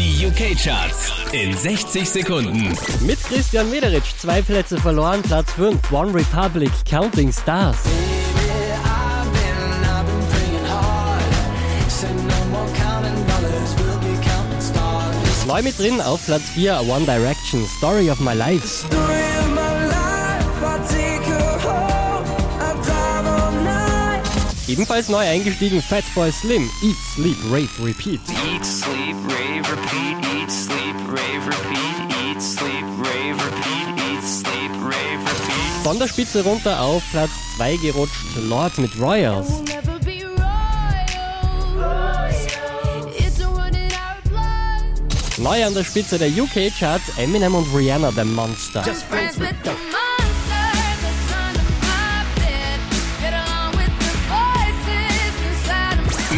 Die UK-Charts in 60 Sekunden. Mit Christian Mederich zwei Plätze verloren, Platz 5, One Republic, Counting Stars. Neu mit drin auf Platz 4, One Direction, Story of My Life. Ebenfalls neu eingestiegen Fatboy Slim, Eat, Sleep, Rave, Repeat. Eat, sleep, rave, repeat. Eat, sleep, rave, repeat. Eat, sleep, rave, repeat. Eat, sleep, rave, repeat. Von der Spitze runter auf Platz 2 gerutscht Lord mit Royals. Neu an der Spitze der UK-Charts Eminem und Rihanna, The Monster. Friends